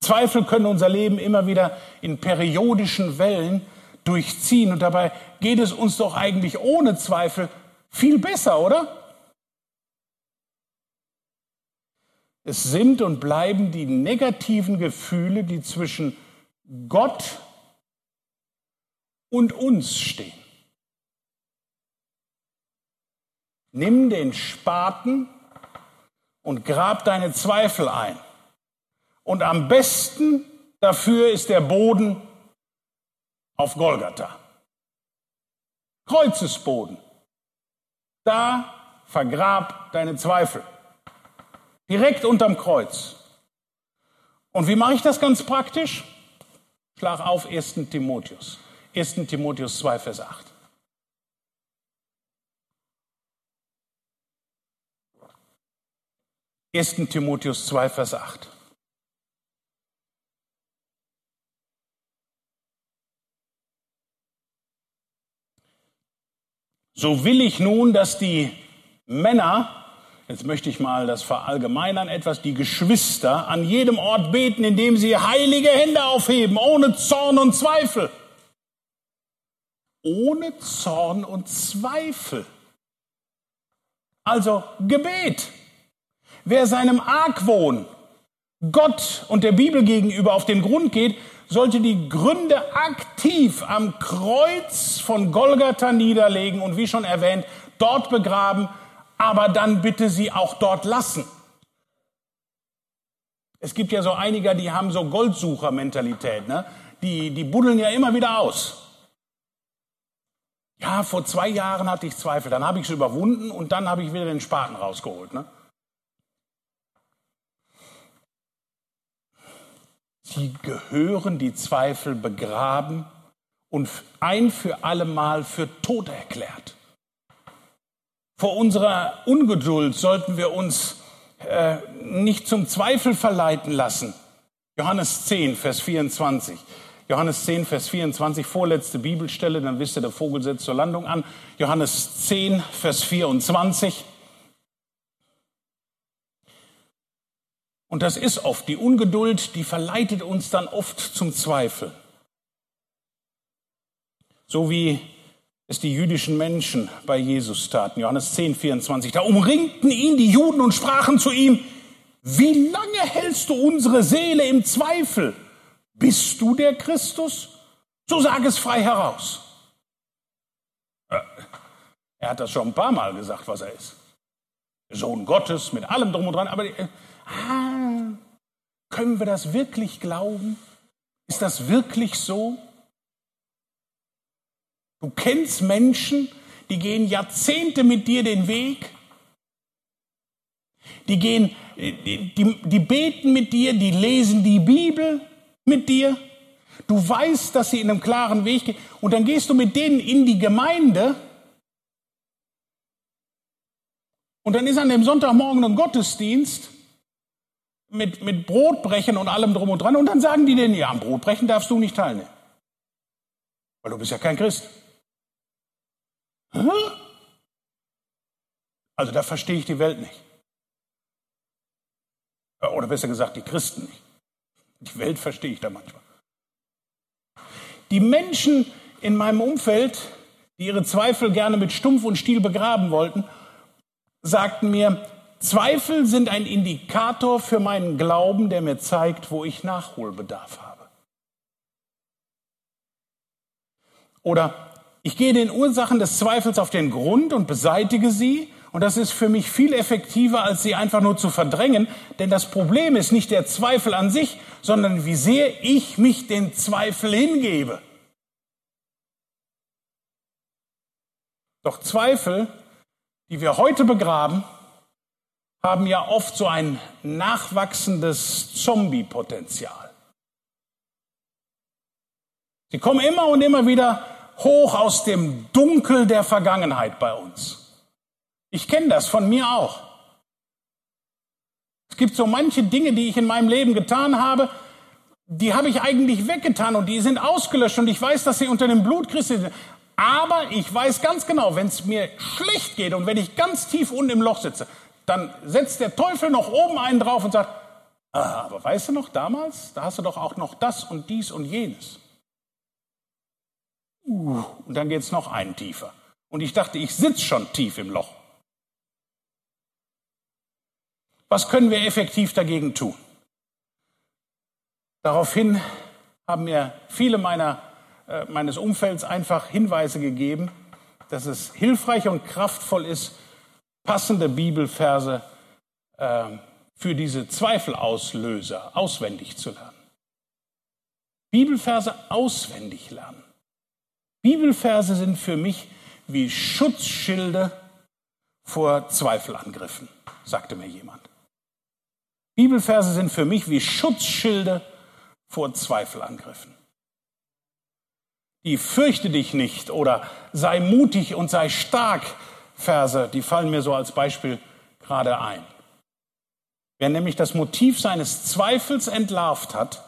Zweifel können unser Leben immer wieder in periodischen Wellen durchziehen. Und dabei geht es uns doch eigentlich ohne Zweifel viel besser, oder? Es sind und bleiben die negativen Gefühle, die zwischen Gott und uns stehen. Nimm den Spaten und grab deine Zweifel ein. Und am besten dafür ist der Boden auf Golgatha. Kreuzesboden. Da vergrab deine Zweifel. Direkt unterm Kreuz. Und wie mache ich das ganz praktisch? Schlag auf 1. Timotheus. 1. Timotheus 2, Vers 8. Ersten Timotheus 2, Vers 8. So will ich nun, dass die Männer Jetzt möchte ich mal das verallgemeinern etwas. Die Geschwister an jedem Ort beten, indem sie heilige Hände aufheben, ohne Zorn und Zweifel. Ohne Zorn und Zweifel. Also Gebet. Wer seinem Argwohn Gott und der Bibel gegenüber auf den Grund geht, sollte die Gründe aktiv am Kreuz von Golgatha niederlegen und wie schon erwähnt, dort begraben, aber dann bitte sie auch dort lassen. Es gibt ja so einige, die haben so Goldsucher-Mentalität, ne? Die, die buddeln ja immer wieder aus. Ja, vor zwei Jahren hatte ich Zweifel, dann habe ich es überwunden und dann habe ich wieder den Spaten rausgeholt. Ne? Sie gehören die Zweifel begraben und ein für allemal für tot erklärt. Vor unserer Ungeduld sollten wir uns äh, nicht zum Zweifel verleiten lassen. Johannes 10, Vers 24. Johannes 10, Vers 24, vorletzte Bibelstelle, dann wisst ihr, der Vogel setzt zur Landung an. Johannes 10, Vers 24. Und das ist oft die Ungeduld, die verleitet uns dann oft zum Zweifel. So wie es die jüdischen Menschen bei Jesus taten. Johannes 10, 24. Da umringten ihn die Juden und sprachen zu ihm, wie lange hältst du unsere Seele im Zweifel? Bist du der Christus? So sag es frei heraus. Äh, er hat das schon ein paar Mal gesagt, was er ist. Sohn Gottes mit allem drum und dran. Aber äh, ah, können wir das wirklich glauben? Ist das wirklich so? Du kennst Menschen, die gehen Jahrzehnte mit dir den Weg. Die gehen, die, die, die beten mit dir, die lesen die Bibel mit dir. Du weißt, dass sie in einem klaren Weg gehen. Und dann gehst du mit denen in die Gemeinde. Und dann ist an dem Sonntagmorgen ein Gottesdienst mit, mit Brotbrechen und allem drum und dran. Und dann sagen die denen, ja, am Brotbrechen darfst du nicht teilnehmen. Weil du bist ja kein Christ. Also da verstehe ich die Welt nicht. Oder besser gesagt, die Christen nicht. Die Welt verstehe ich da manchmal. Die Menschen in meinem Umfeld, die ihre Zweifel gerne mit Stumpf und Stiel begraben wollten, sagten mir, Zweifel sind ein Indikator für meinen Glauben, der mir zeigt, wo ich Nachholbedarf habe. Oder ich gehe den Ursachen des Zweifels auf den Grund und beseitige sie. Und das ist für mich viel effektiver, als sie einfach nur zu verdrängen. Denn das Problem ist nicht der Zweifel an sich, sondern wie sehr ich mich den Zweifel hingebe. Doch Zweifel, die wir heute begraben, haben ja oft so ein nachwachsendes Zombie-Potenzial. Sie kommen immer und immer wieder hoch aus dem Dunkel der Vergangenheit bei uns. Ich kenne das von mir auch. Es gibt so manche Dinge, die ich in meinem Leben getan habe, die habe ich eigentlich weggetan und die sind ausgelöscht und ich weiß, dass sie unter dem Blut Christi sind. Aber ich weiß ganz genau, wenn es mir schlecht geht und wenn ich ganz tief unten im Loch sitze, dann setzt der Teufel noch oben einen drauf und sagt, ah, aber weißt du noch damals, da hast du doch auch noch das und dies und jenes. Uh, und dann geht es noch einen tiefer. Und ich dachte, ich sitze schon tief im Loch. Was können wir effektiv dagegen tun? Daraufhin haben mir viele meiner, äh, meines Umfelds einfach Hinweise gegeben, dass es hilfreich und kraftvoll ist, passende Bibelverse äh, für diese Zweifelauslöser auswendig zu lernen. Bibelverse auswendig lernen. Bibelverse sind für mich wie Schutzschilde vor Zweifelangriffen, sagte mir jemand. Bibelverse sind für mich wie Schutzschilde vor Zweifelangriffen. Die fürchte dich nicht oder sei mutig und sei stark Verse, die fallen mir so als Beispiel gerade ein. Wer nämlich das Motiv seines Zweifels entlarvt hat,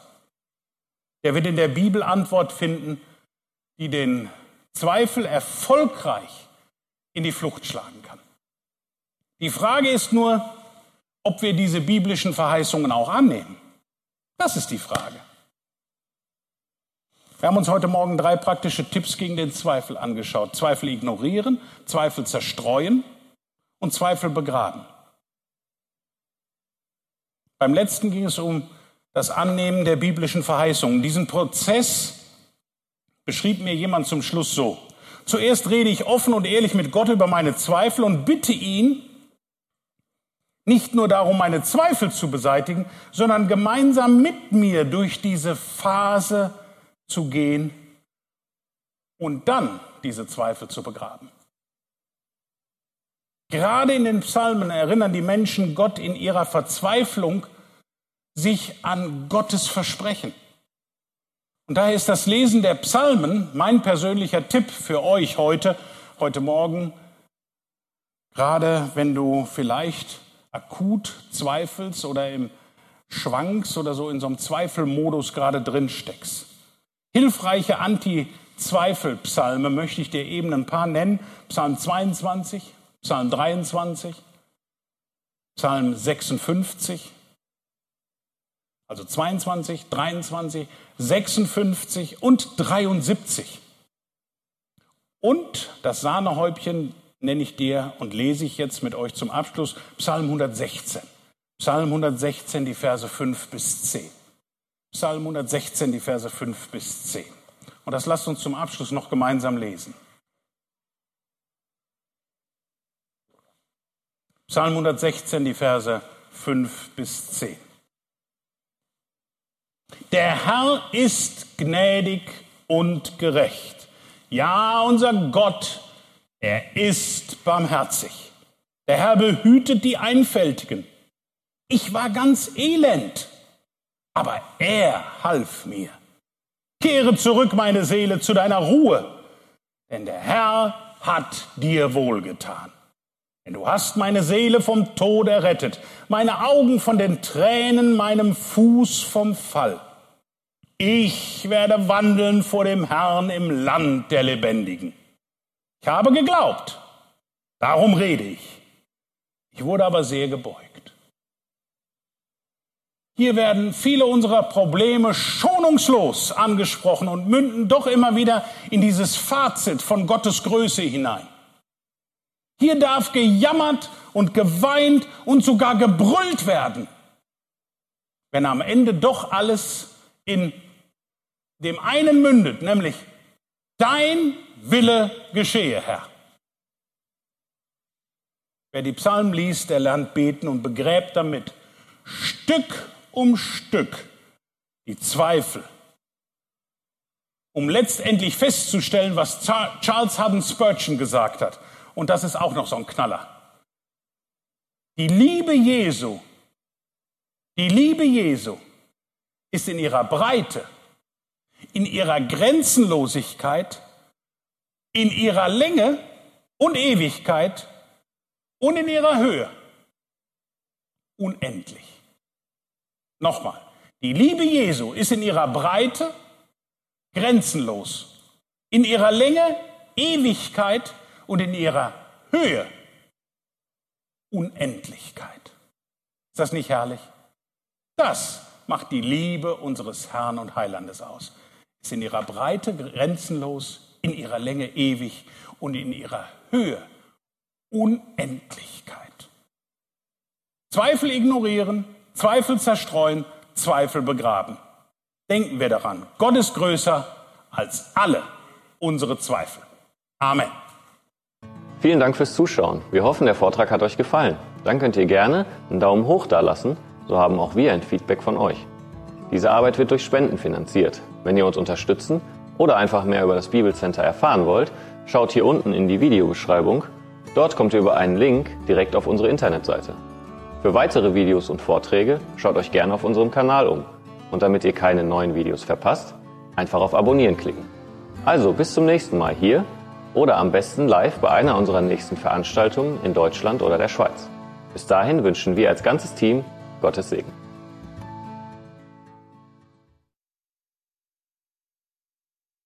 der wird in der Bibel Antwort finden, die den Zweifel erfolgreich in die Flucht schlagen kann. Die Frage ist nur, ob wir diese biblischen Verheißungen auch annehmen. Das ist die Frage. Wir haben uns heute Morgen drei praktische Tipps gegen den Zweifel angeschaut. Zweifel ignorieren, Zweifel zerstreuen und Zweifel begraben. Beim letzten ging es um das Annehmen der biblischen Verheißungen. Diesen Prozess beschrieb mir jemand zum Schluss so. Zuerst rede ich offen und ehrlich mit Gott über meine Zweifel und bitte ihn, nicht nur darum, meine Zweifel zu beseitigen, sondern gemeinsam mit mir durch diese Phase zu gehen und dann diese Zweifel zu begraben. Gerade in den Psalmen erinnern die Menschen Gott in ihrer Verzweiflung sich an Gottes Versprechen. Und daher ist das Lesen der Psalmen mein persönlicher Tipp für euch heute, heute Morgen, gerade wenn du vielleicht akut zweifelst oder im Schwanks oder so in so einem Zweifelmodus gerade drin steckst. Hilfreiche Anti-Zweifel-Psalme möchte ich dir eben ein paar nennen. Psalm 22, Psalm 23, Psalm 56, also 22, 23, 56 und 73. Und das Sahnehäubchen nenne ich dir und lese ich jetzt mit euch zum Abschluss Psalm 116. Psalm 116, die Verse 5 bis 10. Psalm 116, die Verse 5 bis 10. Und das lasst uns zum Abschluss noch gemeinsam lesen. Psalm 116, die Verse 5 bis 10. Der Herr ist gnädig und gerecht. Ja, unser Gott, er ist barmherzig. Der Herr behütet die Einfältigen. Ich war ganz elend aber er half mir. Kehre zurück, meine Seele, zu deiner Ruhe, denn der Herr hat dir wohlgetan. Denn du hast meine Seele vom Tod errettet, meine Augen von den Tränen, meinem Fuß vom Fall. Ich werde wandeln vor dem Herrn im Land der Lebendigen. Ich habe geglaubt, darum rede ich. Ich wurde aber sehr gebeugt. Hier werden viele unserer Probleme schonungslos angesprochen und münden doch immer wieder in dieses Fazit von Gottes Größe hinein. Hier darf gejammert und geweint und sogar gebrüllt werden, wenn am Ende doch alles in dem einen mündet, nämlich dein Wille geschehe, Herr. Wer die Psalmen liest, der lernt beten und begräbt damit Stück um Stück die Zweifel, um letztendlich festzustellen, was Charles Haddon Spurgeon gesagt hat. Und das ist auch noch so ein Knaller. Die Liebe Jesu, die Liebe Jesu ist in ihrer Breite, in ihrer Grenzenlosigkeit, in ihrer Länge und Ewigkeit und in ihrer Höhe unendlich. Nochmal, die Liebe Jesu ist in ihrer Breite grenzenlos, in ihrer Länge Ewigkeit und in ihrer Höhe Unendlichkeit. Ist das nicht herrlich? Das macht die Liebe unseres Herrn und Heilandes aus. Ist in ihrer Breite grenzenlos, in ihrer Länge ewig und in ihrer Höhe Unendlichkeit. Zweifel ignorieren, Zweifel zerstreuen, Zweifel begraben. Denken wir daran, Gott ist größer als alle unsere Zweifel. Amen. Vielen Dank fürs Zuschauen. Wir hoffen, der Vortrag hat euch gefallen. Dann könnt ihr gerne einen Daumen hoch da lassen, so haben auch wir ein Feedback von euch. Diese Arbeit wird durch Spenden finanziert. Wenn ihr uns unterstützen oder einfach mehr über das Bibelcenter erfahren wollt, schaut hier unten in die Videobeschreibung. Dort kommt ihr über einen Link direkt auf unsere Internetseite. Für weitere Videos und Vorträge schaut euch gerne auf unserem Kanal um. Und damit ihr keine neuen Videos verpasst, einfach auf Abonnieren klicken. Also bis zum nächsten Mal hier oder am besten live bei einer unserer nächsten Veranstaltungen in Deutschland oder der Schweiz. Bis dahin wünschen wir als ganzes Team Gottes Segen.